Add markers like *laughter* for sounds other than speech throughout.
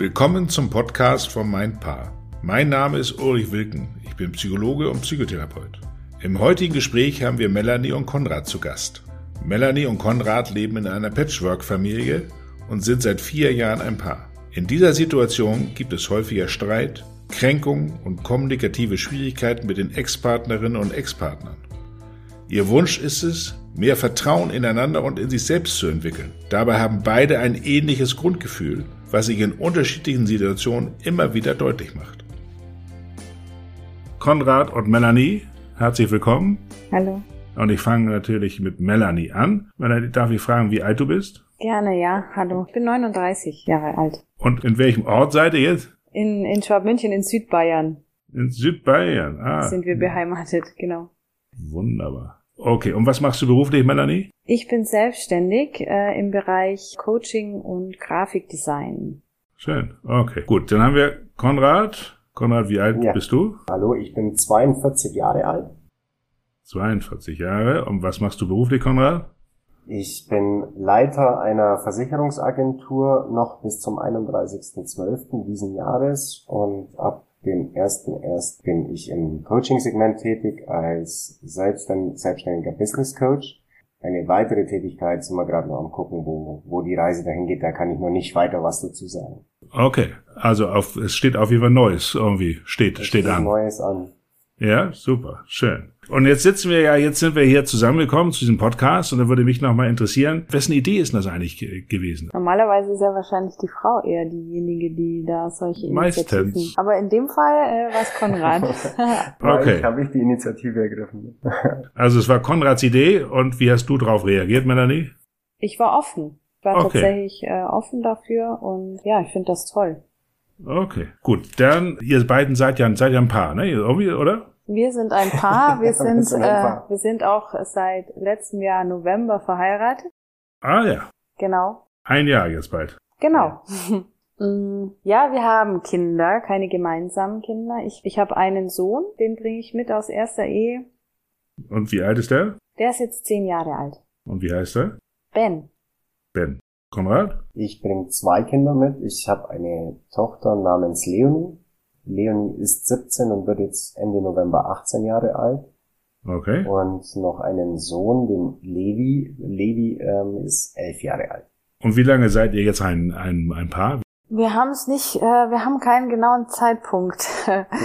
Willkommen zum Podcast von Mein Paar. Mein Name ist Ulrich Wilken. Ich bin Psychologe und Psychotherapeut. Im heutigen Gespräch haben wir Melanie und Konrad zu Gast. Melanie und Konrad leben in einer Patchwork-Familie und sind seit vier Jahren ein Paar. In dieser Situation gibt es häufiger Streit, Kränkungen und kommunikative Schwierigkeiten mit den Ex-Partnerinnen und Ex-Partnern. Ihr Wunsch ist es, mehr Vertrauen ineinander und in sich selbst zu entwickeln. Dabei haben beide ein ähnliches Grundgefühl was sich in unterschiedlichen Situationen immer wieder deutlich macht. Konrad und Melanie, herzlich willkommen. Hallo. Und ich fange natürlich mit Melanie an. Melanie, darf ich fragen, wie alt du bist? Gerne, ja. Hallo. Ich bin 39 Jahre alt. Und in welchem Ort seid ihr jetzt? In, in Schwabmünchen in Südbayern. In Südbayern, ah. Sind wir beheimatet, genau. Wunderbar. Okay, und was machst du beruflich, Melanie? Ich bin selbstständig äh, im Bereich Coaching und Grafikdesign. Schön, okay. Gut, dann haben wir Konrad. Konrad, wie alt ja. bist du? Hallo, ich bin 42 Jahre alt. 42 Jahre. Und was machst du beruflich, Konrad? Ich bin Leiter einer Versicherungsagentur noch bis zum 31.12. diesen Jahres und ab dem ersten erst bin ich im Coaching-Segment tätig als selbstständiger Business Coach. Eine weitere Tätigkeit sind wir gerade noch am gucken, wo, wo die Reise dahin geht. Da kann ich noch nicht weiter was dazu sagen. Okay, also auf, es steht auf jeden Fall Neues irgendwie, steht, es steht, steht an. Neues an. Ja, super, schön. Und jetzt sitzen wir ja, jetzt sind wir hier zusammengekommen zu diesem Podcast und da würde mich nochmal interessieren, wessen Idee ist das eigentlich gewesen? Normalerweise ist ja wahrscheinlich die Frau eher diejenige, die da solche Initiativen. Meistens. Aber in dem Fall äh, war es Konrad. *laughs* okay. Habe ich die Initiative ergriffen. *laughs* also es war Konrads Idee und wie hast du darauf reagiert, Melanie? Ich war offen. Ich war okay. tatsächlich äh, offen dafür und ja, ich finde das toll. Okay, gut. Dann, ihr beiden seid ja, seid ja ein Paar, ne? Irgendwie, oder? Wir sind ein *laughs* Paar. Wir sind, äh, wir sind auch seit letztem Jahr November verheiratet. Ah ja. Genau. Ein Jahr jetzt bald. Genau. *laughs* Mm, ja, wir haben Kinder, keine gemeinsamen Kinder. Ich, ich habe einen Sohn, den bringe ich mit aus erster Ehe. Und wie alt ist der? Der ist jetzt zehn Jahre alt. Und wie heißt er? Ben. Ben. Konrad? Ich bringe zwei Kinder mit. Ich habe eine Tochter namens Leonie Leonie ist 17 und wird jetzt Ende November 18 Jahre alt. Okay. Und noch einen Sohn, den Levi. Levi ähm, ist elf Jahre alt. Und wie lange seid ihr jetzt ein, ein, ein Paar? Wir haben es nicht, äh, wir haben keinen genauen Zeitpunkt.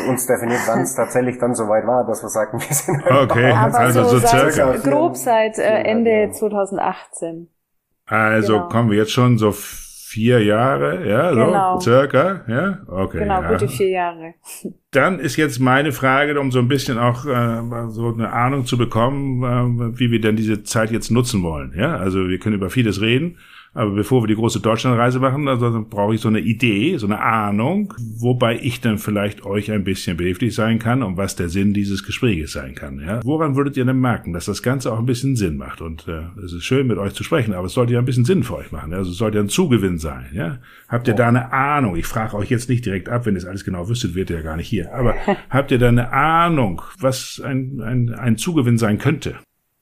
Uns definiert, wann es *laughs* tatsächlich dann soweit war, dass wir sagen, wir sind Okay, Aber also so, so circa. Grob seit äh, Ende 2018. Also genau. kommen wir jetzt schon so vier Jahre, ja, genau. so circa, ja, okay. Genau, ja. gute vier Jahre. *laughs* Dann ist jetzt meine Frage, um so ein bisschen auch äh, so eine Ahnung zu bekommen, äh, wie wir denn diese Zeit jetzt nutzen wollen. Ja, also wir können über vieles reden. Aber bevor wir die große Deutschlandreise machen, also brauche ich so eine Idee, so eine Ahnung, wobei ich dann vielleicht euch ein bisschen behilflich sein kann und was der Sinn dieses Gespräches sein kann. Ja? Woran würdet ihr denn merken, dass das Ganze auch ein bisschen Sinn macht? Und äh, es ist schön, mit euch zu sprechen, aber es sollte ja ein bisschen Sinn für euch machen. Also es sollte ja ein Zugewinn sein. Ja? Habt ihr da eine Ahnung? Ich frage euch jetzt nicht direkt ab, wenn ihr es alles genau wüsstet, wird ihr ja gar nicht hier. Aber *laughs* habt ihr da eine Ahnung, was ein, ein, ein Zugewinn sein könnte?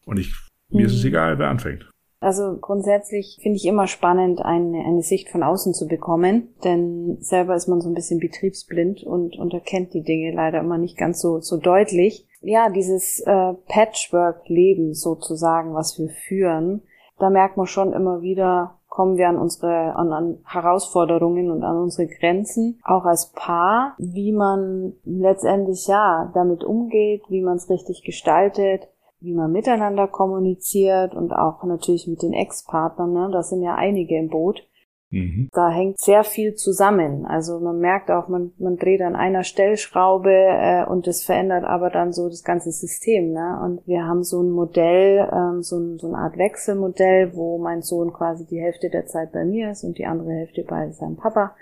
Und ich, mir ist es hm. egal, wer anfängt. Also grundsätzlich finde ich immer spannend, eine, eine Sicht von außen zu bekommen, denn selber ist man so ein bisschen betriebsblind und, und erkennt die Dinge leider immer nicht ganz so, so deutlich. Ja, dieses äh, Patchwork-Leben sozusagen, was wir führen, da merkt man schon immer wieder, kommen wir an unsere an, an Herausforderungen und an unsere Grenzen, auch als Paar, wie man letztendlich ja damit umgeht, wie man es richtig gestaltet, wie man miteinander kommuniziert und auch natürlich mit den Ex-Partnern, ne? da sind ja einige im Boot. Mhm. Da hängt sehr viel zusammen. Also man merkt auch, man, man dreht an einer Stellschraube äh, und das verändert aber dann so das ganze System. Ne? Und wir haben so ein Modell, ähm, so, ein, so eine Art Wechselmodell, wo mein Sohn quasi die Hälfte der Zeit bei mir ist und die andere Hälfte bei seinem Papa.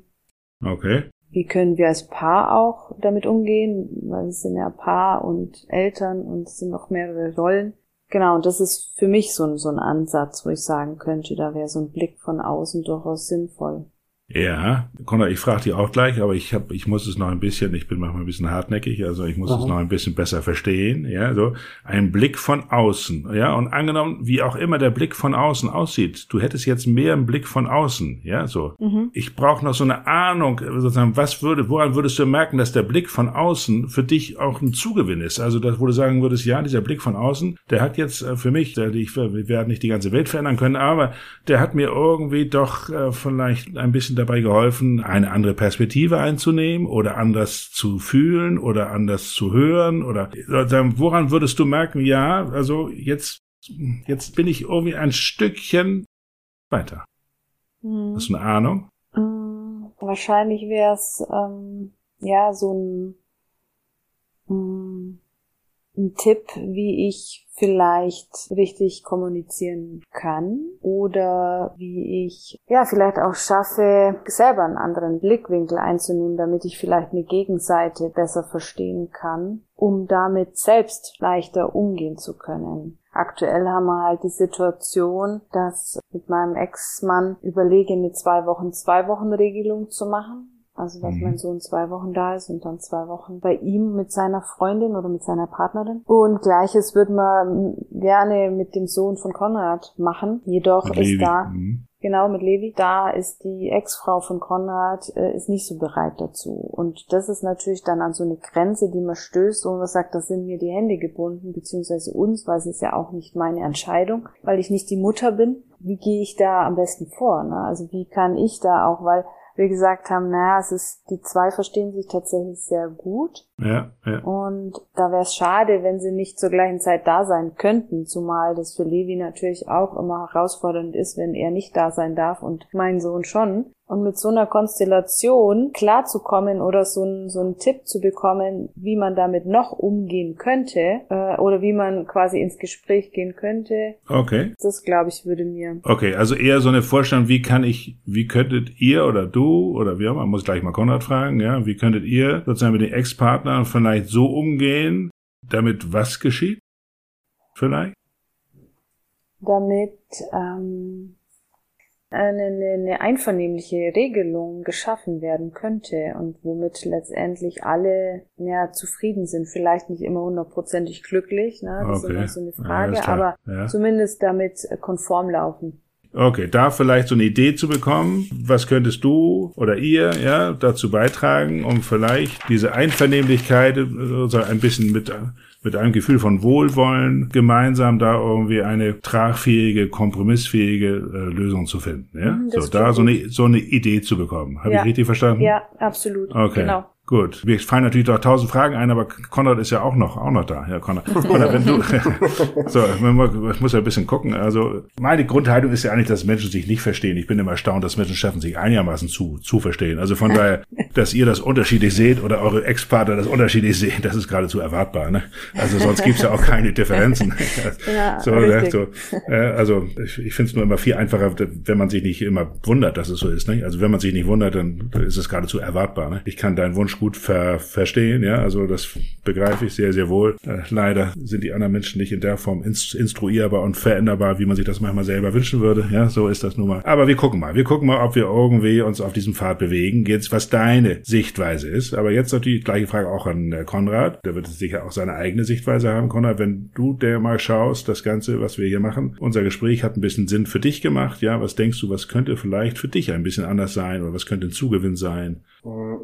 Okay wie können wir als Paar auch damit umgehen, weil wir sind ja Paar und Eltern und es sind noch mehrere Rollen. Genau, und das ist für mich so ein, so ein Ansatz, wo ich sagen könnte, da wäre so ein Blick von außen durchaus sinnvoll. Ja, Konrad, ich frage dich auch gleich, aber ich hab, ich muss es noch ein bisschen, ich bin manchmal ein bisschen hartnäckig, also ich muss Aha. es noch ein bisschen besser verstehen, ja, so ein Blick von außen, ja, und angenommen, wie auch immer der Blick von außen aussieht, du hättest jetzt mehr einen Blick von außen, ja, so. Mhm. Ich brauche noch so eine Ahnung, sozusagen, was würde, woran würdest du merken, dass der Blick von außen für dich auch ein Zugewinn ist? Also, das, wo du sagen würdest, ja, dieser Blick von außen, der hat jetzt äh, für mich, der, ich, wir werden nicht die ganze Welt verändern können, aber der hat mir irgendwie doch äh, vielleicht ein bisschen dabei geholfen, eine andere Perspektive einzunehmen oder anders zu fühlen oder anders zu hören oder woran würdest du merken, ja, also jetzt, jetzt bin ich irgendwie ein Stückchen weiter. Hm. Hast du eine Ahnung? Hm, wahrscheinlich wäre es ähm, ja so ein, hm, ein Tipp, wie ich vielleicht richtig kommunizieren kann oder wie ich ja vielleicht auch schaffe, selber einen anderen Blickwinkel einzunehmen, damit ich vielleicht eine Gegenseite besser verstehen kann, um damit selbst leichter umgehen zu können. Aktuell haben wir halt die Situation, dass mit meinem Ex-Mann überlege, eine zwei Wochen, zwei Wochen Regelung zu machen also, dass mhm. mein Sohn zwei Wochen da ist und dann zwei Wochen bei ihm mit seiner Freundin oder mit seiner Partnerin. Und gleiches würden wir gerne mit dem Sohn von Konrad machen. Jedoch mit ist Levi. da, mhm. genau mit Levi, da ist die Ex-Frau von Konrad, äh, ist nicht so bereit dazu. Und das ist natürlich dann an so eine Grenze, die man stößt und man sagt, da sind mir die Hände gebunden, beziehungsweise uns, weil es ist ja auch nicht meine Entscheidung, weil ich nicht die Mutter bin. Wie gehe ich da am besten vor? Ne? Also wie kann ich da auch, weil wir gesagt haben, naja, es ist, die zwei verstehen sich tatsächlich sehr gut. Ja, ja. Und da wäre es schade, wenn sie nicht zur gleichen Zeit da sein könnten, zumal das für Levi natürlich auch immer herausfordernd ist, wenn er nicht da sein darf und mein Sohn schon. Und mit so einer Konstellation klarzukommen oder so, ein, so einen Tipp zu bekommen, wie man damit noch umgehen könnte äh, oder wie man quasi ins Gespräch gehen könnte. Okay. Das glaube ich würde mir. Okay, also eher so eine Vorstellung, wie kann ich, wie könntet ihr oder du oder wie auch immer, muss gleich mal Konrad fragen, ja, wie könntet ihr sozusagen mit den Ex-Partnern vielleicht so umgehen, damit was geschieht? Vielleicht? Damit ähm, eine, eine einvernehmliche Regelung geschaffen werden könnte und womit letztendlich alle ja, zufrieden sind. Vielleicht nicht immer hundertprozentig glücklich, ne? das okay. ist immer so eine Frage, ja, aber ja. zumindest damit konform laufen. Okay, da vielleicht so eine Idee zu bekommen, was könntest du oder ihr ja dazu beitragen, um vielleicht diese Einvernehmlichkeit also ein bisschen mit mit einem Gefühl von Wohlwollen gemeinsam da irgendwie eine tragfähige, kompromissfähige äh, Lösung zu finden. Ja? Mhm, so, da so eine, so eine Idee zu bekommen. Habe ja. ich richtig verstanden? Ja, absolut. Okay. Genau. Gut, mir fallen natürlich doch tausend Fragen ein, aber Konrad ist ja auch noch, auch noch da. Ja, Konrad. Konrad, wenn du, *laughs* so, ich muss ja ein bisschen gucken. Also, meine Grundhaltung ist ja eigentlich, dass Menschen sich nicht verstehen. Ich bin immer erstaunt, dass Menschen schaffen, sich einigermaßen zu, zu verstehen. Also von daher, *laughs* dass ihr das unterschiedlich seht oder eure Ex-Partner das unterschiedlich sehen, das ist geradezu erwartbar. Ne? Also sonst gibt's ja auch keine Differenzen. *laughs* ja, so, ne? so, äh, also ich, ich finde es nur immer viel einfacher, wenn man sich nicht immer wundert, dass es so ist. Ne? Also wenn man sich nicht wundert, dann ist es geradezu erwartbar. Ne? Ich kann deinen Wunsch gut ver verstehen, ja, also das begreife ich sehr, sehr wohl. Äh, leider sind die anderen Menschen nicht in der Form inst instruierbar und veränderbar, wie man sich das manchmal selber wünschen würde, ja, so ist das nun mal. Aber wir gucken mal, wir gucken mal, ob wir irgendwie uns auf diesem Pfad bewegen, jetzt was deine Sichtweise ist. Aber jetzt natürlich die gleiche Frage auch an äh, Konrad, der wird sicher auch seine eigene Sichtweise haben. Konrad, wenn du der mal schaust, das Ganze, was wir hier machen, unser Gespräch hat ein bisschen Sinn für dich gemacht, ja, was denkst du, was könnte vielleicht für dich ein bisschen anders sein oder was könnte ein Zugewinn sein?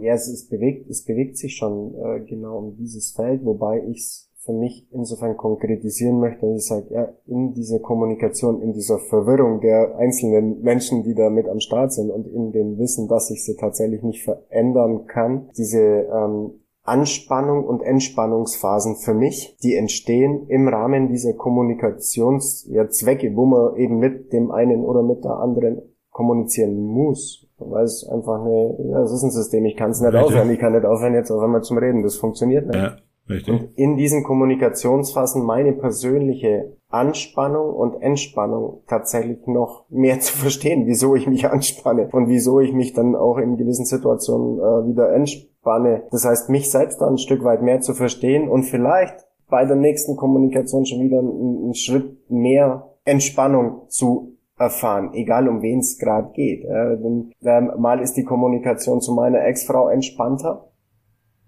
Ja, es ist bewegt es bewegt sich schon äh, genau um dieses Feld, wobei ich es für mich insofern konkretisieren möchte, dass ich sage, ja, in dieser Kommunikation, in dieser Verwirrung der einzelnen Menschen, die da mit am Start sind und in dem Wissen, dass ich sie tatsächlich nicht verändern kann, diese ähm, Anspannung und Entspannungsphasen für mich, die entstehen im Rahmen dieser Kommunikationszwecke, ja, wo man eben mit dem einen oder mit der anderen kommunizieren muss weil es einfach eine, ja, es ist ein System, ich kann es nicht richtig. aufhören, ich kann nicht aufhören jetzt auf einmal zum Reden, das funktioniert nicht. Ja, richtig. Und in diesen Kommunikationsphasen meine persönliche Anspannung und Entspannung tatsächlich noch mehr *laughs* zu verstehen, wieso ich mich anspanne und wieso ich mich dann auch in gewissen Situationen äh, wieder entspanne. Das heißt, mich selbst da ein Stück weit mehr zu verstehen und vielleicht bei der nächsten Kommunikation schon wieder einen, einen Schritt mehr Entspannung zu erfahren, egal um wen es gerade geht. Äh, denn, äh, mal ist die Kommunikation zu meiner Ex-Frau entspannter,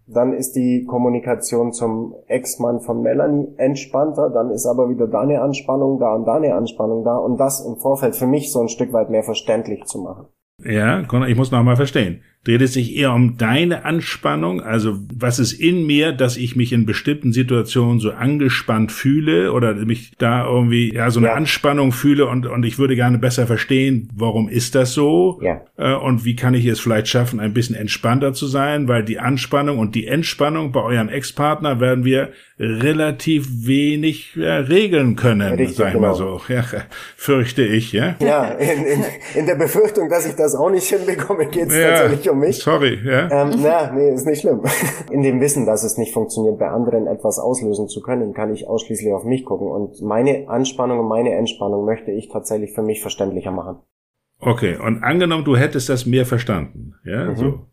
dann ist die Kommunikation zum Ex-Mann von Melanie entspannter, dann ist aber wieder da eine Anspannung da und da eine Anspannung da und das im Vorfeld für mich so ein Stück weit mehr verständlich zu machen. Ja, ich muss noch mal verstehen. Dreht es sich eher um deine Anspannung? Also was ist in mir, dass ich mich in bestimmten Situationen so angespannt fühle oder mich da irgendwie ja so eine ja. Anspannung fühle und und ich würde gerne besser verstehen, warum ist das so? Ja. Äh, und wie kann ich es vielleicht schaffen, ein bisschen entspannter zu sein? Weil die Anspannung und die Entspannung bei eurem Ex-Partner werden wir relativ wenig ja, regeln können, Richtig, sag ich genau. mal so. Ja, fürchte ich, ja. Ja, in, in, in der Befürchtung, dass ich das auch nicht hinbekomme, geht's ja. tatsächlich um mich. Sorry, ja. Ähm, na, nee, ist nicht schlimm. *laughs* In dem Wissen, dass es nicht funktioniert, bei anderen etwas auslösen zu können, kann ich ausschließlich auf mich gucken. Und meine Anspannung und meine Entspannung möchte ich tatsächlich für mich verständlicher machen. Okay, und angenommen, du hättest das mehr verstanden, ja, mhm. so.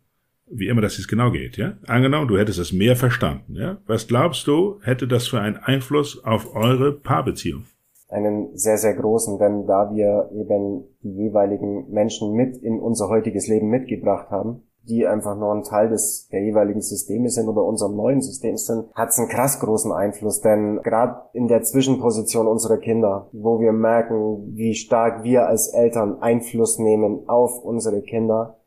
Wie immer das jetzt genau geht, ja? Angenommen, du hättest das mehr verstanden, ja? Was glaubst du, hätte das für einen Einfluss auf eure Paarbeziehung? Einen sehr, sehr großen, denn da wir eben die jeweiligen Menschen mit in unser heutiges Leben mitgebracht haben, die einfach nur ein Teil des der jeweiligen Systeme sind oder unserem neuen System sind, hat es einen krass großen Einfluss. Denn gerade in der Zwischenposition unserer Kinder, wo wir merken, wie stark wir als Eltern Einfluss nehmen auf unsere Kinder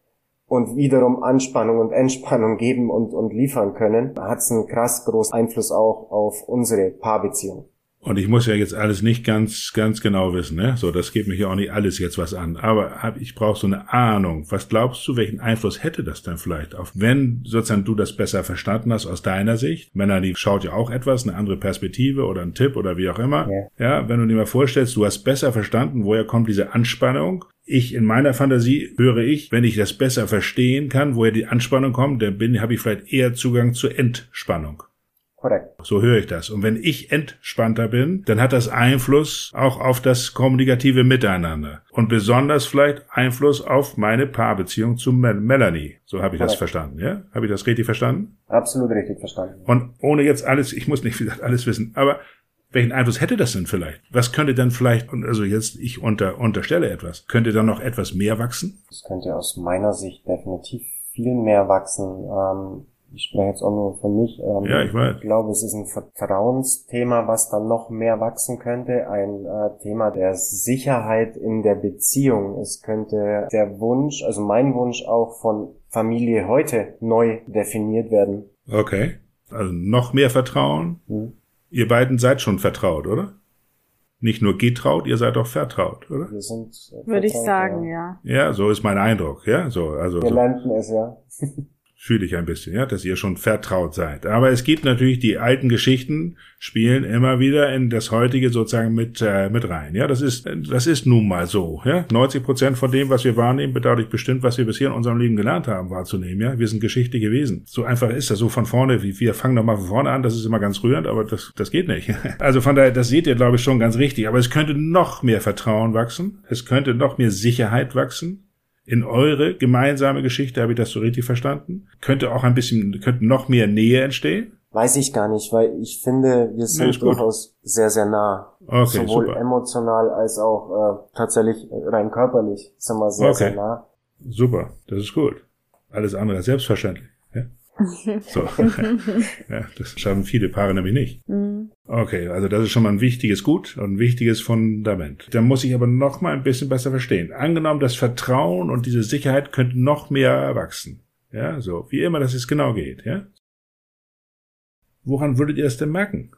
und wiederum Anspannung und Entspannung geben und, und liefern können, hat es einen krass großen Einfluss auch auf unsere Paarbeziehung. Und ich muss ja jetzt alles nicht ganz, ganz genau wissen, ne? So, das geht mich ja auch nicht alles jetzt was an. Aber hab, ich brauche so eine Ahnung. Was glaubst du, welchen Einfluss hätte das denn vielleicht auf, wenn sozusagen du das besser verstanden hast aus deiner Sicht? Melanie schaut ja auch etwas, eine andere Perspektive oder ein Tipp oder wie auch immer. Ja, ja wenn du dir mal vorstellst, du hast besser verstanden, woher kommt diese Anspannung. Ich in meiner Fantasie höre ich, wenn ich das besser verstehen kann, woher die Anspannung kommt, dann bin, habe ich vielleicht eher Zugang zur Entspannung. Korrekt. So höre ich das. Und wenn ich entspannter bin, dann hat das Einfluss auch auf das kommunikative Miteinander. Und besonders vielleicht Einfluss auf meine Paarbeziehung zu Mel Melanie. So habe ich Korrekt. das verstanden, ja? Habe ich das richtig verstanden? Absolut richtig verstanden. Und ohne jetzt alles, ich muss nicht, *laughs* wie gesagt, alles wissen, aber welchen Einfluss hätte das denn vielleicht? Was könnte dann vielleicht, also jetzt ich unter, unterstelle etwas, könnte dann noch etwas mehr wachsen? Das könnte aus meiner Sicht definitiv viel mehr wachsen. Ähm, ich spreche jetzt auch nur für mich. Ähm, ja, ich weiß. Ich glaube, es ist ein Vertrauensthema, was dann noch mehr wachsen könnte. Ein äh, Thema der Sicherheit in der Beziehung. Es könnte der Wunsch, also mein Wunsch auch von Familie heute neu definiert werden. Okay. Also noch mehr Vertrauen. Hm. Ihr beiden seid schon vertraut, oder? Nicht nur getraut, ihr seid auch vertraut, oder? Wir sind. Äh, Würde ich sagen, ja. ja. Ja, so ist mein Eindruck, ja. So, also. Wir so. lernten es, ja. *laughs* fühle ich ein bisschen, ja, dass ihr schon vertraut seid. Aber es gibt natürlich die alten Geschichten, spielen immer wieder in das heutige sozusagen mit äh, mit rein. Ja, das ist das ist nun mal so. Ja, 90 Prozent von dem, was wir wahrnehmen, bedeutet bestimmt, was wir bisher in unserem Leben gelernt haben, wahrzunehmen. Ja, wir sind Geschichte gewesen. So einfach ist das. So von vorne, wie wir fangen nochmal von vorne an. Das ist immer ganz rührend, aber das das geht nicht. *laughs* Also von daher, das seht ihr, glaube ich, schon ganz richtig. Aber es könnte noch mehr Vertrauen wachsen. Es könnte noch mehr Sicherheit wachsen in eure gemeinsame Geschichte, habe ich das so richtig verstanden? Könnte auch ein bisschen, könnte noch mehr Nähe entstehen? Weiß ich gar nicht, weil ich finde, wir sind nee, durchaus sehr, sehr nah. Okay, Sowohl super. emotional als auch äh, tatsächlich rein körperlich sind wir sehr, okay. sehr nah. Super, das ist gut. Alles andere selbstverständlich. So. *laughs* ja, das schaffen viele Paare nämlich nicht. Mhm. Okay, also das ist schon mal ein wichtiges Gut und ein wichtiges Fundament. Da muss ich aber noch mal ein bisschen besser verstehen. Angenommen, das Vertrauen und diese Sicherheit könnten noch mehr wachsen. Ja, so, wie immer das jetzt genau geht, ja. Woran würdet ihr das denn merken?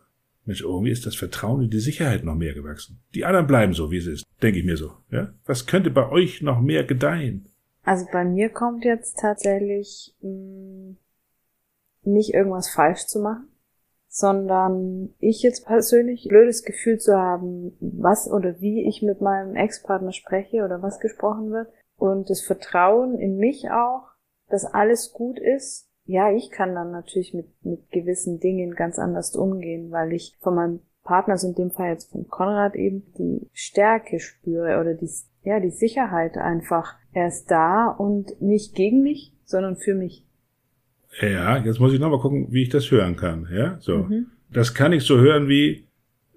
Mensch, irgendwie ist das Vertrauen und die Sicherheit noch mehr gewachsen. Die anderen bleiben so, wie es ist, denke ich mir so, ja. Was könnte bei euch noch mehr gedeihen? Also bei mir kommt jetzt tatsächlich mh, mm, nicht irgendwas falsch zu machen, sondern ich jetzt persönlich blödes Gefühl zu haben, was oder wie ich mit meinem Ex-Partner spreche oder was gesprochen wird und das Vertrauen in mich auch, dass alles gut ist. Ja, ich kann dann natürlich mit, mit gewissen Dingen ganz anders umgehen, weil ich von meinem Partner, also in dem Fall jetzt von Konrad eben, die Stärke spüre oder die, ja, die Sicherheit einfach. Er ist da und nicht gegen mich, sondern für mich. Ja, jetzt muss ich nochmal gucken, wie ich das hören kann. Ja, so. Mhm. Das kann ich so hören wie,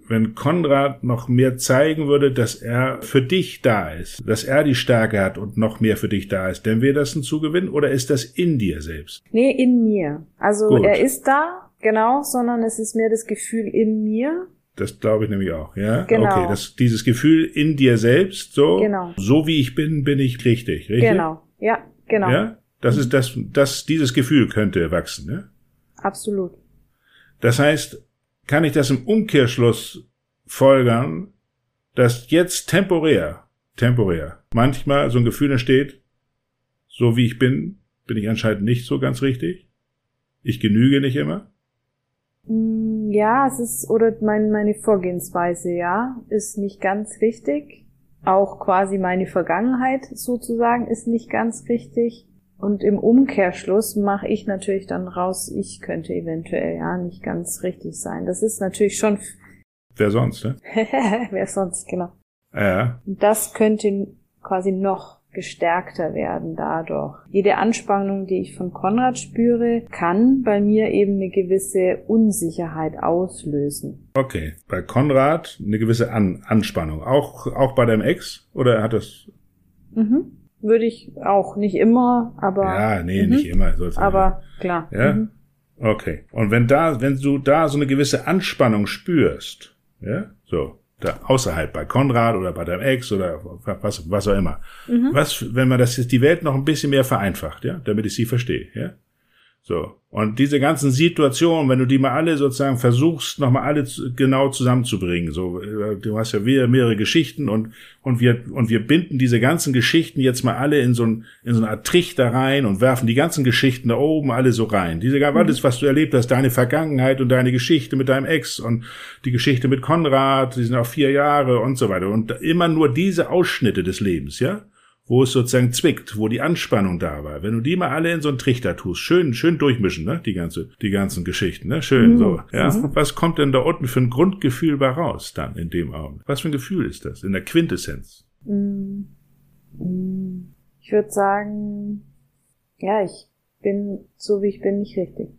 wenn Konrad noch mehr zeigen würde, dass er für dich da ist, dass er die Stärke hat und noch mehr für dich da ist, dann wäre das ein Zugewinn oder ist das in dir selbst? Nee, in mir. Also Gut. er ist da, genau, sondern es ist mehr das Gefühl in mir. Das glaube ich nämlich auch, ja. Genau. Okay, das, dieses Gefühl in dir selbst, so, genau. so wie ich bin, bin ich richtig, richtig? Genau, ja, genau. Ja, das ist das, das, dieses Gefühl könnte wachsen, ne? Absolut. Das heißt, kann ich das im Umkehrschluss folgern, dass jetzt temporär, temporär, manchmal so ein Gefühl entsteht, so wie ich bin, bin ich anscheinend nicht so ganz richtig. Ich genüge nicht immer. Mm, ja, es ist, oder mein, meine Vorgehensweise, ja, ist nicht ganz richtig. Auch quasi meine Vergangenheit sozusagen ist nicht ganz richtig. Und im Umkehrschluss mache ich natürlich dann raus, ich könnte eventuell ja nicht ganz richtig sein. Das ist natürlich schon. Wer sonst, ne? *laughs* Wer sonst, genau. Ja. Das könnte quasi noch gestärkter werden dadurch. Jede Anspannung, die ich von Konrad spüre, kann bei mir eben eine gewisse Unsicherheit auslösen. Okay, bei Konrad eine gewisse An Anspannung. Auch, auch bei deinem Ex? Oder hat das? Mhm würde ich auch nicht immer, aber. Ja, nee, mhm. nicht immer. aber nicht. klar. Ja. Mhm. Okay. Und wenn da, wenn du da so eine gewisse Anspannung spürst, ja, so, da außerhalb bei Konrad oder bei deinem Ex oder was, was auch immer. Mhm. Was, wenn man das jetzt die Welt noch ein bisschen mehr vereinfacht, ja, damit ich sie verstehe, ja? So. Und diese ganzen Situationen, wenn du die mal alle sozusagen versuchst, nochmal alle genau zusammenzubringen, so, äh, du hast ja mehrere Geschichten und, und wir, und wir binden diese ganzen Geschichten jetzt mal alle in so, ein, in so eine Art Trichter rein und werfen die ganzen Geschichten da oben alle so rein. Diese, mhm. alles, was du erlebt hast, deine Vergangenheit und deine Geschichte mit deinem Ex und die Geschichte mit Konrad, die sind auch vier Jahre und so weiter. Und immer nur diese Ausschnitte des Lebens, ja? Wo es sozusagen zwickt, wo die Anspannung da war. Wenn du die mal alle in so einen Trichter tust, schön, schön durchmischen, ne, die ganze, die ganzen Geschichten, ne, schön, mhm. so, ja. Mhm. Was kommt denn da unten für ein Grundgefühl bei raus dann in dem Augenblick? Was für ein Gefühl ist das in der Quintessenz? Mhm. Mhm. Ich würde sagen, ja, ich bin so wie ich bin nicht richtig.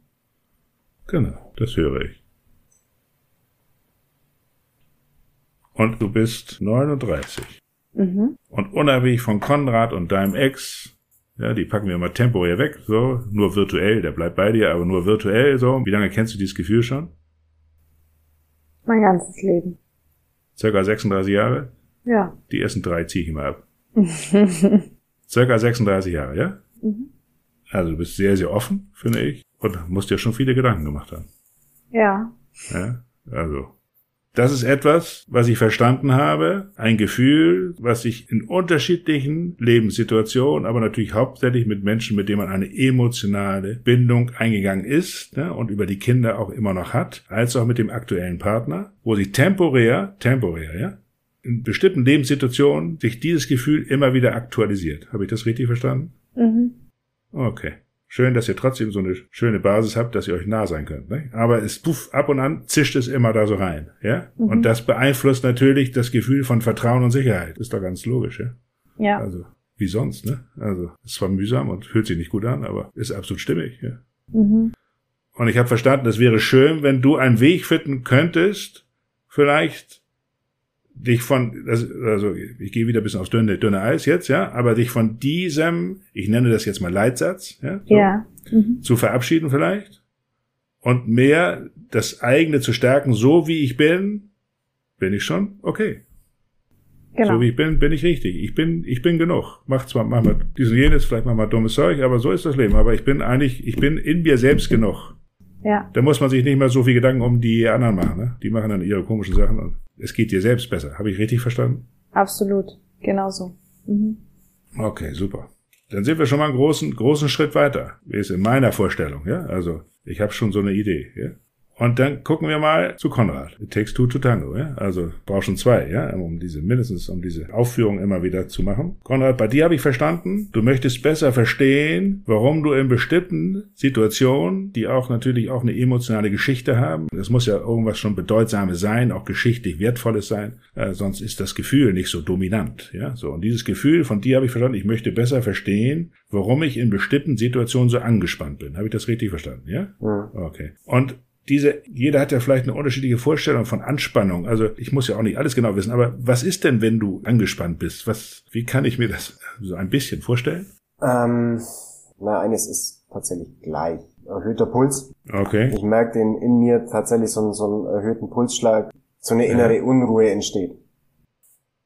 Genau, das höre ich. Und du bist 39. Mhm. Und unabhängig von Konrad und deinem Ex, ja, die packen wir mal temporär weg, so, nur virtuell, der bleibt bei dir, aber nur virtuell, so. Wie lange kennst du dieses Gefühl schon? Mein ganzes Leben. Circa 36 Jahre? Ja. Die ersten drei ziehe ich immer ab. *laughs* Circa 36 Jahre, ja? Mhm. Also du bist sehr, sehr offen, finde ich, und musst dir schon viele Gedanken gemacht haben. Ja. Ja, also das ist etwas, was ich verstanden habe, ein Gefühl, was sich in unterschiedlichen Lebenssituationen, aber natürlich hauptsächlich mit Menschen, mit denen man eine emotionale Bindung eingegangen ist ne, und über die Kinder auch immer noch hat, als auch mit dem aktuellen Partner, wo sich temporär, temporär, ja, in bestimmten Lebenssituationen sich dieses Gefühl immer wieder aktualisiert. Habe ich das richtig verstanden? Mhm. Okay. Schön, dass ihr trotzdem so eine schöne Basis habt, dass ihr euch nah sein könnt. Ne? Aber es puff, ab und an zischt es immer da so rein. Ja? Mhm. Und das beeinflusst natürlich das Gefühl von Vertrauen und Sicherheit. Ist doch ganz logisch, ja? Ja. Also, wie sonst, ne? Also, ist zwar mühsam und fühlt sich nicht gut an, aber ist absolut stimmig, ja. Mhm. Und ich habe verstanden, es wäre schön, wenn du einen Weg finden könntest, vielleicht dich von, also ich gehe wieder ein bisschen aufs dünne, dünne Eis jetzt, ja, aber dich von diesem, ich nenne das jetzt mal Leitsatz, ja, so, ja. Mhm. zu verabschieden vielleicht und mehr das eigene zu stärken, so wie ich bin, bin ich schon okay. Genau. So wie ich bin, bin ich richtig. Ich bin, ich bin genug. Mach zwar manchmal diesen jenes, vielleicht manchmal dummes Zeug, aber so ist das Leben. Aber ich bin eigentlich, ich bin in mir selbst genug. Ja. Da muss man sich nicht mehr so viel Gedanken um die anderen machen. Ne? Die machen dann ihre komischen Sachen und es geht dir selbst besser. Habe ich richtig verstanden? Absolut, genauso. Mhm. Okay, super. Dann sind wir schon mal einen großen, großen Schritt weiter, wie es in meiner Vorstellung, ja. Also ich habe schon so eine Idee, ja. Und dann gucken wir mal zu Konrad. It takes two to tango, ja. Also braucht schon zwei, ja, um diese, mindestens um diese Aufführung immer wieder zu machen. Konrad, bei dir habe ich verstanden, du möchtest besser verstehen, warum du in bestimmten Situationen, die auch natürlich auch eine emotionale Geschichte haben, es muss ja irgendwas schon Bedeutsames sein, auch geschichtlich Wertvolles sein, äh, sonst ist das Gefühl nicht so dominant, ja. So, und dieses Gefühl von dir habe ich verstanden, ich möchte besser verstehen, warum ich in bestimmten Situationen so angespannt bin. Habe ich das richtig verstanden, ja? ja. Okay. Und diese, jeder hat ja vielleicht eine unterschiedliche Vorstellung von Anspannung. Also ich muss ja auch nicht alles genau wissen, aber was ist denn, wenn du angespannt bist? Was, wie kann ich mir das so ein bisschen vorstellen? Ähm, na, eines ist tatsächlich gleich. Erhöhter Puls. Okay. Ich merke den in mir tatsächlich so, einen- so einen erhöhten Pulsschlag, so eine innere Unruhe entsteht.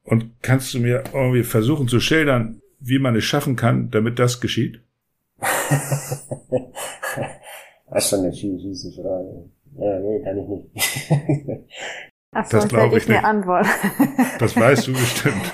Und kannst du mir irgendwie versuchen zu schildern, wie man es schaffen kann, damit das geschieht? *laughs* Das ist schon eine fiese, Frage. Ja, nee, kann ich nicht. *laughs* Ach Das sonst glaub hätte ich nicht. Antwort. Das weißt du bestimmt.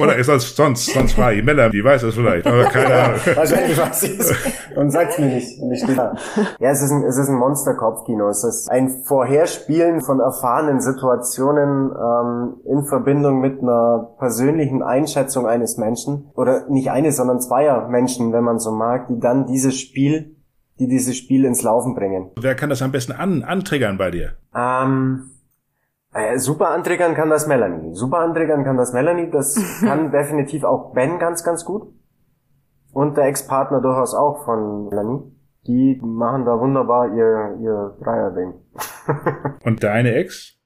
Oder ist das sonst, sonst frage ich Mella, die weiß das vielleicht, aber keine Ahnung. *laughs* Wahrscheinlich weiß ich es und sag's mir nicht. Da. Ja, es ist ein, es ist ein Monster-Kopfkino. Es ist ein Vorherspielen von erfahrenen Situationen ähm, in Verbindung mit einer persönlichen Einschätzung eines Menschen. Oder nicht eines, sondern zweier Menschen, wenn man so mag, die dann dieses Spiel, die dieses Spiel ins Laufen bringen. Wer kann das am besten an, antriggern bei dir? Ähm, äh, super antriggern kann das Melanie. Super antriggern kann das Melanie. Das *laughs* kann definitiv auch Ben ganz, ganz gut. Und der Ex-Partner durchaus auch von Melanie. Die machen da wunderbar ihr, ihr Dreier-Ding. *laughs* Und deine Ex?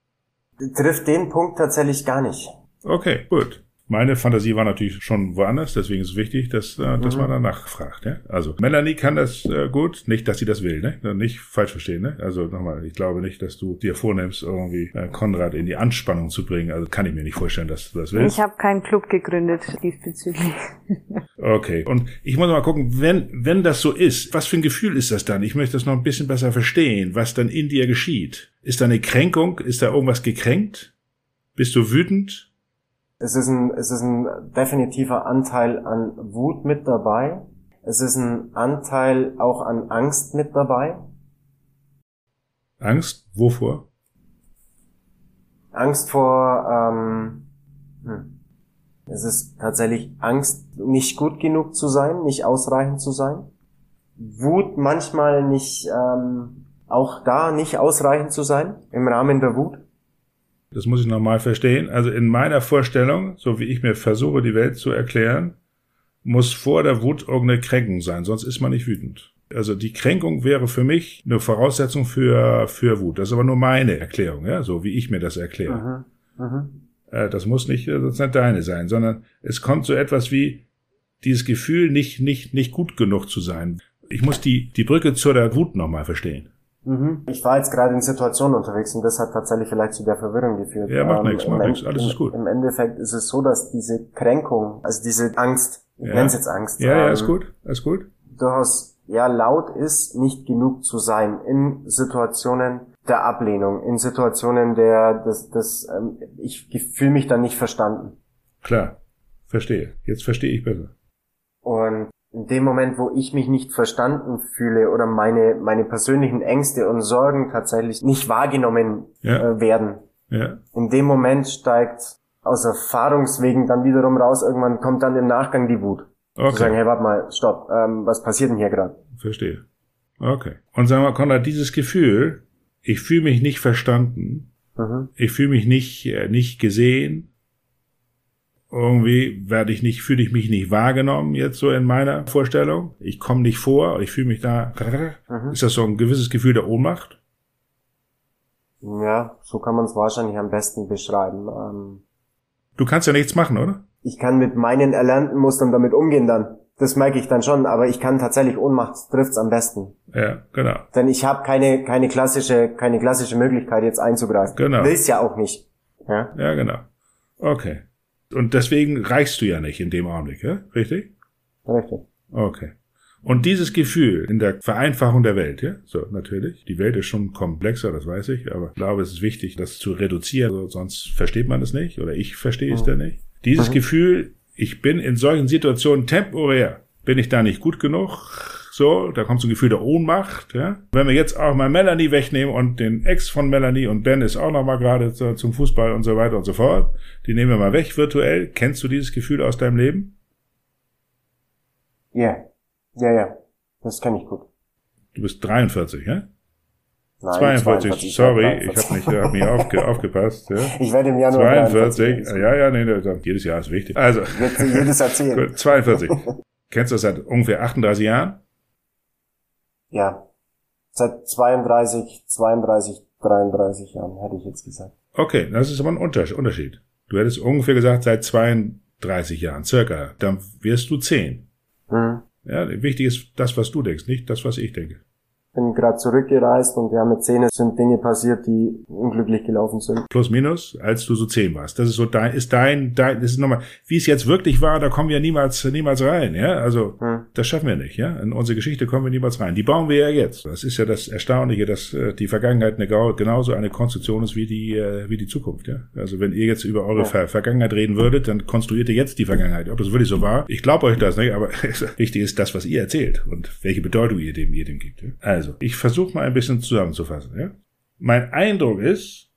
Trifft den Punkt tatsächlich gar nicht. Okay, gut. Meine Fantasie war natürlich schon woanders, deswegen ist es wichtig, dass, äh, dass Mhm. man danach fragt. Ja? Also Melanie kann das äh, gut, nicht, dass sie das will, ne? Nicht falsch verstehen, ne? Also nochmal, ich glaube nicht, dass du dir vornimmst, irgendwie äh, Konrad in die Anspannung zu bringen. Also kann ich mir nicht vorstellen, dass du das willst. Ich habe keinen Club gegründet diesbezüglich. Okay. Und ich muss mal gucken, wenn, wenn das so ist, was für ein Gefühl ist das dann? Ich möchte das noch ein bisschen besser verstehen, was dann in dir geschieht. Ist da eine Kränkung? Ist da irgendwas gekränkt? Bist du wütend? Es ist ein, es ist ein definitiver Anteil an Wut mit dabei. Es ist ein Anteil auch an Angst mit dabei. Angst? Wovor? Angst vor, ähm, hm. es ist tatsächlich Angst, nicht gut genug zu sein, nicht ausreichend zu sein. Wut manchmal nicht, ähm, auch da nicht ausreichend zu sein, im Rahmen der Wut. Das muss ich nochmal verstehen. Also in meiner Vorstellung, so wie ich mir versuche, die Welt zu erklären, muss vor der Wut irgendeine Kränkung sein, sonst ist man nicht wütend. Also die Kränkung wäre für mich eine Voraussetzung für, für Wut. Das ist aber nur meine Erklärung, ja, so wie ich mir das erkläre. Mhm. Mhm. Äh, Das muss nicht, das muss nicht deine sein, sondern es kommt so etwas wie dieses Gefühl, nicht, nicht, nicht gut genug zu sein. Ich muss die, die Brücke zu der Wut nochmal verstehen. Mhm. Ich war jetzt gerade in Situationen unterwegs und das hat tatsächlich vielleicht zu der Verwirrung geführt. Ja, macht Ähm, nichts, im macht nichts, alles ist gut. Im Endeffekt ist es so, dass diese Kränkung, also diese Angst, ich Ja. nenne es jetzt Angst, Ja, ja, ähm, ist gut, ist gut. durchaus ja laut ist, nicht genug zu sein in Situationen der Ablehnung, in Situationen der, des, des, ähm, ich fühle mich dann nicht verstanden. Klar, verstehe. Jetzt verstehe ich besser. Und in dem Moment, wo ich mich nicht verstanden fühle oder meine, meine persönlichen Ängste und Sorgen tatsächlich nicht wahrgenommen Ja. äh, werden, Ja, in dem Moment steigt aus Erfahrungswegen dann wiederum raus, irgendwann kommt dann im Nachgang die Wut. Zu sagen, okay, hey, warte mal, stopp, ähm, was passiert denn hier gerade? verstehe. Okay. Und sagen wir, Konrad, dieses Gefühl, ich fühle mich nicht verstanden, Mhm. ich fühle mich nicht, äh, nicht gesehen, irgendwie werde ich nicht, fühle ich mich nicht wahrgenommen jetzt so in meiner Vorstellung. Ich komme nicht vor, ich fühle mich da. Mhm. Ist das so ein gewisses Gefühl der Ohnmacht? Ja, so kann man es wahrscheinlich am besten beschreiben. Ähm, Du kannst ja nichts machen, oder? ich kann mit meinen erlernten Mustern damit umgehen dann. Das merke ich dann schon, aber ich kann tatsächlich Ohnmacht trifft's am besten. Ja, genau. Denn ich habe keine, keine klassische, keine klassische Möglichkeit jetzt einzugreifen. Genau. Will's ja auch nicht. Ja? Ja, genau. Okay. Und deswegen reichst du ja nicht in dem Augenblick, ja? Richtig? Richtig. Okay. Und dieses Gefühl in der Vereinfachung der Welt, ja, so natürlich. Die Welt ist schon komplexer, das weiß ich, aber ich glaube, es ist wichtig, das zu reduzieren, also sonst versteht man es nicht oder ich verstehe es Mhm. dann nicht. Dieses Mhm. Gefühl, ich bin in solchen Situationen temporär, bin ich da nicht gut genug, so, da kommt so ein Gefühl der Ohnmacht, ja. Wenn wir jetzt auch mal Melanie wegnehmen und den Ex von Melanie und Ben ist auch noch mal gerade zu- zum Fußball und so weiter und so fort, die nehmen wir mal weg virtuell. Kennst du dieses Gefühl aus deinem Leben? Ja. Ja, ja. Das kenne ich gut. Du bist 43, ja? Nein, 42, sorry, 42. ich habe nicht, hab nicht aufge, aufgepasst. Ja. Ich werde im Januar 42, ja, ja, nee, nee, jedes Jahr ist wichtig. Also, jedes erzählen. *laughs* gut, 42. Kennst du das seit ungefähr 38 Jahren? Ja. Seit 32, 32, 33 Jahren, hätte ich jetzt gesagt. Okay, das ist aber ein Unterschied. Du hättest ungefähr gesagt, seit 32 Jahren, circa. Dann wirst du 10. Mhm. Ja, wichtig ist das, was du denkst, nicht das, was ich denke bin gerade zurückgereist und ja, mit zehn sind Dinge passiert, die unglücklich gelaufen sind. Plus minus, als du so zehn warst. Das ist so dein, ist dein, dein, das ist nochmal, wie es jetzt wirklich war, da kommen wir niemals, niemals rein, ja. Also, hm. das schaffen wir nicht, ja. In unsere Geschichte kommen wir niemals rein. Die bauen wir ja jetzt. Das ist ja das Erstaunliche, dass äh, die Vergangenheit eine, genauso eine Konstruktion ist wie die, äh, wie die Zukunft, ja. Also, wenn ihr jetzt über eure ja. Ver Vergangenheit reden würdet, dann konstruiert ihr jetzt die Vergangenheit. Ob das wirklich so war, ich glaube euch das nicht, aber *laughs* wichtig ist das, was ihr erzählt und welche Bedeutung ihr dem, ihr dem gibt. Ja? Also, also, ich versuche mal ein bisschen zusammenzufassen. Ja? Mein Eindruck ist,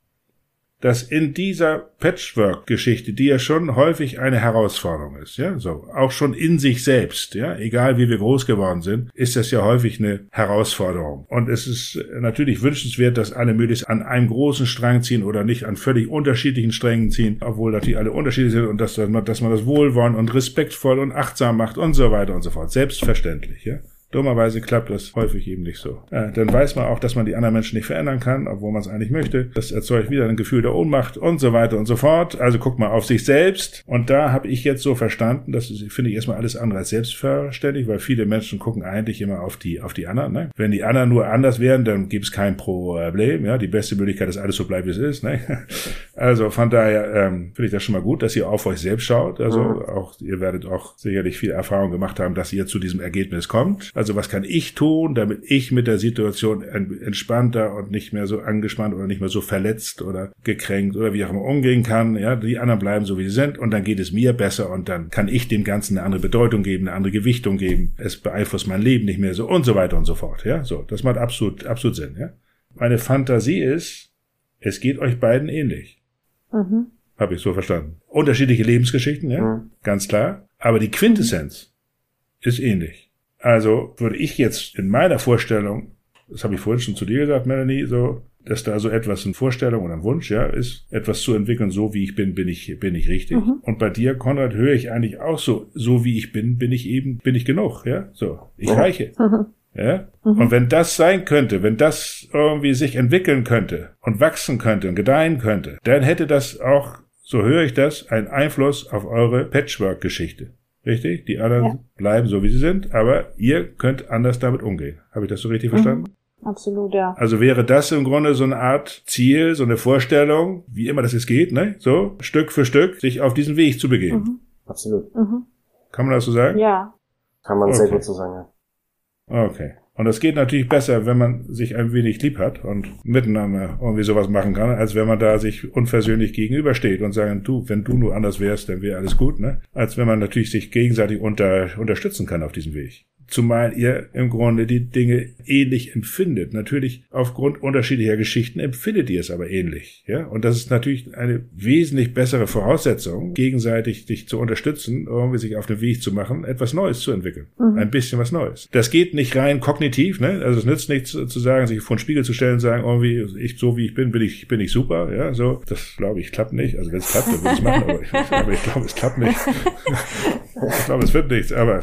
dass in dieser Patchwork-Geschichte, die ja schon häufig eine Herausforderung ist, ja, so, auch schon in sich selbst, ja, egal wie wir groß geworden sind, ist das ja häufig eine Herausforderung. Und es ist natürlich wünschenswert, dass alle möglichst an einem großen Strang ziehen oder nicht an völlig unterschiedlichen Strängen ziehen, obwohl natürlich alle unterschiedlich sind und dass, man, dass man das wohlwollend und respektvoll und achtsam macht und so weiter und so fort. Selbstverständlich, ja. Dummerweise klappt das häufig eben nicht so. Äh, dann weiß man auch, dass man die anderen Menschen nicht verändern kann, obwohl man es eigentlich möchte. Das erzeugt wieder ein Gefühl der Ohnmacht und so weiter und so fort. Also guckt mal auf sich selbst. Und da habe ich jetzt so verstanden, das finde ich erstmal alles andere als selbstverständlich, weil viele Menschen gucken eigentlich immer auf die, auf die anderen. Ne? Wenn die anderen nur anders wären, dann gibt es kein Problem. Ja, die beste Möglichkeit ist, alles so bleibt, wie es ist. Ne? *laughs* Also von daher ähm, finde ich das schon mal gut, dass ihr auf euch selbst schaut. Also mhm. auch ihr werdet auch sicherlich viel Erfahrung gemacht haben, dass ihr zu diesem Ergebnis kommt. Also was kann ich tun, damit ich mit der Situation entspannter und nicht mehr so angespannt oder nicht mehr so verletzt oder gekränkt oder wie auch immer umgehen kann. Ja, die anderen bleiben so wie sie sind und dann geht es mir besser und dann kann ich dem Ganzen eine andere Bedeutung geben, eine andere Gewichtung geben. Es beeinflusst mein Leben nicht mehr so und so weiter und so fort. Ja, so das macht absolut absolut Sinn. Ja, meine Fantasie ist, es geht euch beiden ähnlich. Mhm. Habe ich so verstanden. Unterschiedliche Lebensgeschichten, ja, mhm. ganz klar. Aber die Quintessenz ist ähnlich. Also würde ich jetzt in meiner Vorstellung, das habe ich vorhin schon zu dir gesagt, Melanie, so, dass da so etwas eine Vorstellung oder ein Wunsch, ja, ist, etwas zu entwickeln, so wie ich bin, bin ich, bin ich richtig. Mhm. Und bei dir, Konrad, höre ich eigentlich auch so, so wie ich bin, bin ich eben, bin ich genug, ja, so, ich reiche. Mhm. Ja? Mhm. Und wenn das sein könnte, wenn das irgendwie sich entwickeln könnte und wachsen könnte und gedeihen könnte, dann hätte das auch, so höre ich das, einen Einfluss auf eure Patchwork-Geschichte. Richtig? Die anderen ja. bleiben so, wie sie sind, aber ihr könnt anders damit umgehen. Habe ich das so richtig mhm. verstanden? Absolut, ja. Also wäre das im Grunde so eine Art Ziel, so eine Vorstellung, wie immer das jetzt geht, ne? So, Stück für Stück, sich auf diesen Weg zu begeben. Mhm. Absolut. Mhm. Kann man das so sagen? Ja. Kann man okay. sehr gut so sagen, ja. Okay. Und das geht natürlich besser, wenn man sich ein wenig lieb hat und miteinander irgendwie sowas machen kann, als wenn man da sich unversöhnlich gegenübersteht und sagen, du, wenn du nur anders wärst, dann wäre alles gut, ne? Als wenn man natürlich sich gegenseitig unter, unterstützen kann auf diesem Weg zumal ihr im Grunde die Dinge ähnlich empfindet. Natürlich aufgrund unterschiedlicher Geschichten empfindet ihr es aber ähnlich, ja. Und das ist natürlich eine wesentlich bessere Voraussetzung, gegenseitig dich zu unterstützen, irgendwie sich auf den Weg zu machen, etwas Neues zu entwickeln, mhm. ein bisschen was Neues. Das geht nicht rein kognitiv, ne? Also es nützt nichts zu sagen, sich vor den Spiegel zu stellen und sagen, irgendwie ich so wie ich bin, bin ich bin ich super, ja. So, das glaube ich klappt nicht. Also wenn es klappt, dann würde ich es machen, aber ich, *laughs* aber ich glaube, es klappt nicht. *laughs* ich glaube, es wird nichts, aber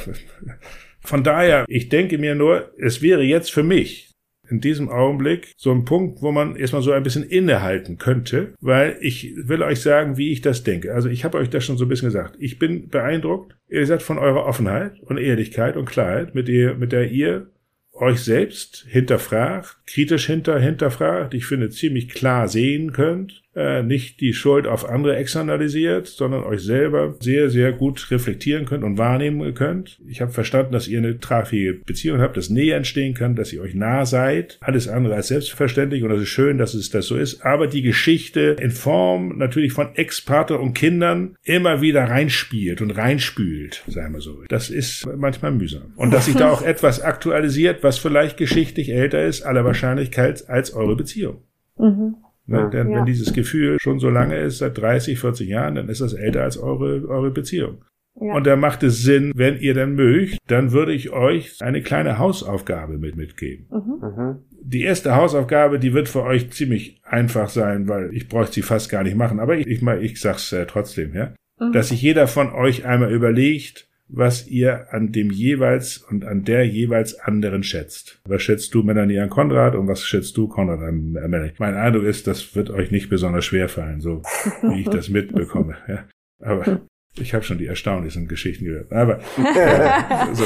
von daher, ich denke mir nur, es wäre jetzt für mich in diesem Augenblick so ein Punkt, wo man erstmal so ein bisschen innehalten könnte, weil ich will euch sagen, wie ich das denke. Also ich habe euch das schon so ein bisschen gesagt. Ich bin beeindruckt, ihr seid von eurer Offenheit und Ehrlichkeit und Klarheit, mit der, mit der ihr euch selbst hinterfragt, kritisch hinter, hinterfragt, ich finde ziemlich klar sehen könnt, äh, nicht die Schuld auf andere externalisiert, sondern euch selber sehr, sehr gut reflektieren könnt und wahrnehmen könnt. Ich habe verstanden, dass ihr eine tragfähige Beziehung habt, dass Nähe entstehen kann, dass ihr euch nah seid. Alles andere als selbstverständlich und es ist schön, dass es das so ist. Aber die Geschichte in Form natürlich von Ex-Partner und Kindern immer wieder reinspielt und reinspült, sagen wir so. Das ist manchmal mühsam. Und dass sich da auch *laughs* etwas aktualisiert, was vielleicht geschichtlich älter ist, aller Wahrscheinlichkeit als eure Beziehung. Mhm. Ne? Ja. Denn ja. wenn dieses Gefühl schon so lange ist, seit 30, 40 Jahren, dann ist das älter als eure, eure Beziehung. Ja. Und da macht es Sinn, wenn ihr dann mögt, dann würde ich euch eine kleine Hausaufgabe mit mitgeben. Mhm. Mhm. Die erste Hausaufgabe, die wird für euch ziemlich einfach sein, weil ich bräuchte sie fast gar nicht machen. Aber ich, ich, ich sag's äh, trotzdem, ja. Mhm. Dass sich jeder von euch einmal überlegt, was ihr an dem jeweils und an der jeweils anderen schätzt. Was schätzt du Melanie an Konrad und was schätzt du Konrad an Melanie? Mein Eindruck ist, das wird euch nicht besonders schwer fallen, so wie ich das *laughs* mitbekomme. Ja. Aber ich habe schon die erstaunlichsten Geschichten gehört. Aber äh, *laughs* so.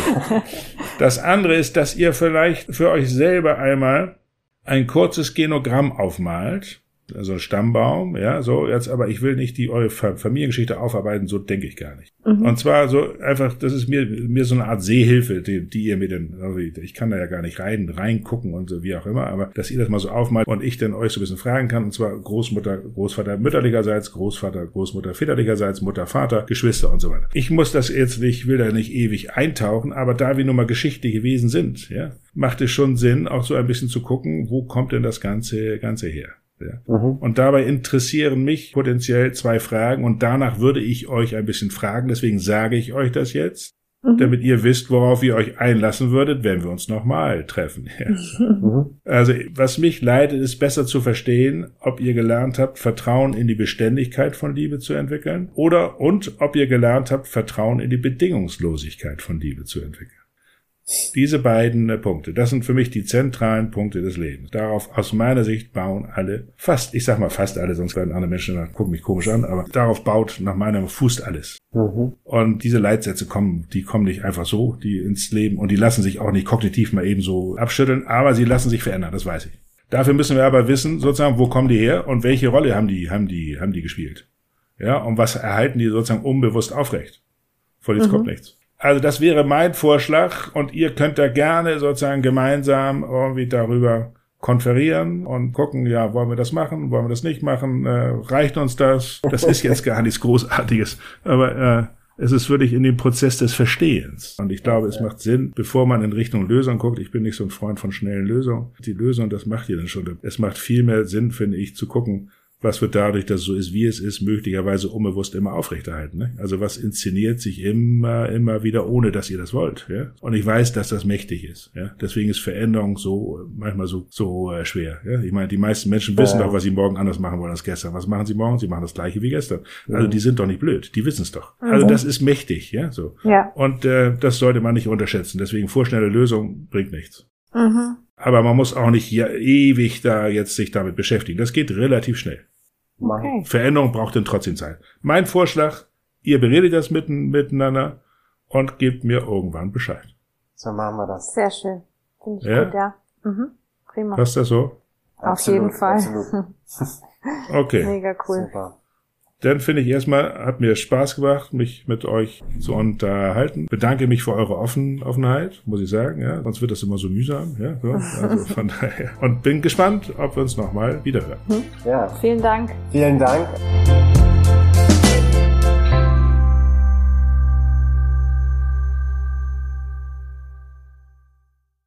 das andere ist, dass ihr vielleicht für euch selber einmal ein kurzes Genogramm aufmalt also Stammbaum, ja, so jetzt, aber ich will nicht die eure Familiengeschichte aufarbeiten, so denke ich gar nicht. Mhm. Und zwar so einfach, das ist mir mir so eine Art Sehhilfe, die, die ihr mir denn, also ich kann da ja gar nicht rein reingucken und so wie auch immer, aber dass ihr das mal so aufmalt und ich dann euch so ein bisschen fragen kann und zwar Großmutter, Großvater mütterlicherseits, Großvater, Großmutter väterlicherseits, Mutter, Vater, Geschwister und so weiter. Ich muss das jetzt nicht, will da nicht ewig eintauchen, aber da wir nun mal geschichtliche Wesen sind, ja, macht es schon Sinn, auch so ein bisschen zu gucken, wo kommt denn das ganze ganze her? Ja. Mhm. Und dabei interessieren mich potenziell zwei Fragen und danach würde ich euch ein bisschen fragen, deswegen sage ich euch das jetzt, mhm. damit ihr wisst, worauf ihr euch einlassen würdet, wenn wir uns nochmal treffen. Ja. *laughs* Mhm. Also was mich leidet, ist besser zu verstehen, ob ihr gelernt habt, Vertrauen in die Beständigkeit von Liebe zu entwickeln oder und ob ihr gelernt habt, Vertrauen in die Bedingungslosigkeit von Liebe zu entwickeln. Diese beiden äh, Punkte, das sind für mich die zentralen Punkte des Lebens. Darauf aus meiner Sicht bauen alle, fast, ich sag mal fast alle, sonst werden andere Menschen gucken mich komisch an, aber darauf baut nach meinem Fuß alles. Mhm. Und diese Leitsätze kommen, die kommen nicht einfach so, die ins Leben und die lassen sich auch nicht kognitiv mal eben so abschütteln, aber sie lassen sich verändern, das weiß ich. Dafür müssen wir aber wissen, sozusagen, wo kommen die her und welche Rolle haben die, haben die, haben die gespielt. Ja, und was erhalten die sozusagen unbewusst aufrecht? Vor jetzt mhm. kommt nichts. Also das wäre mein Vorschlag und ihr könnt da gerne sozusagen gemeinsam irgendwie darüber konferieren und gucken, ja, wollen wir das machen, wollen wir das nicht machen, äh, reicht uns das? Das ist jetzt gar nichts Großartiges, aber äh, es ist wirklich in dem Prozess des Verstehens. Und ich glaube, es macht Sinn, bevor man in Richtung Lösung guckt, ich bin nicht so ein Freund von schnellen Lösungen, die Lösung, das macht ihr dann schon. Es macht viel mehr Sinn, finde ich, zu gucken, was wird dadurch, dass es so ist, wie es ist, möglicherweise unbewusst immer aufrechterhalten. Ne? Also was inszeniert sich immer, immer wieder, ohne dass ihr das wollt. Ja? Und ich weiß, dass das mächtig ist. Ja? Deswegen ist Veränderung so manchmal so, so äh, schwer. Ja? Ich meine, die meisten Menschen wissen ja. doch, was sie morgen anders machen wollen als gestern. Was machen sie morgen? Sie machen das gleiche wie gestern. Also mhm. die sind doch nicht blöd. Die wissen es doch. Mhm. Also das ist mächtig. Ja, so. Ja. Und äh, das sollte man nicht unterschätzen. Deswegen vorschnelle Lösung bringt nichts. Mhm. Aber man muss auch nicht hier ewig da jetzt sich damit beschäftigen. Das geht relativ schnell. Okay. Veränderung braucht dann trotzdem Zeit. Mein Vorschlag, ihr beredet das mitten, miteinander und gebt mir irgendwann Bescheid. So machen wir das. Sehr schön. Finde ich ja? gut, ja. Mhm. Prima. Passt das so? Auf absolut, jeden Fall. *laughs* okay. Mega cool. Super. Dann finde ich erstmal, hat mir Spaß gemacht, mich mit euch zu unterhalten. Bedanke mich für eure Offen Offenheit, muss ich sagen. Ja, sonst wird das immer so mühsam. Ja, so. also von *laughs* daher. Und bin gespannt, ob wir uns nochmal wiederhören. Ja. Vielen Dank. Vielen Dank.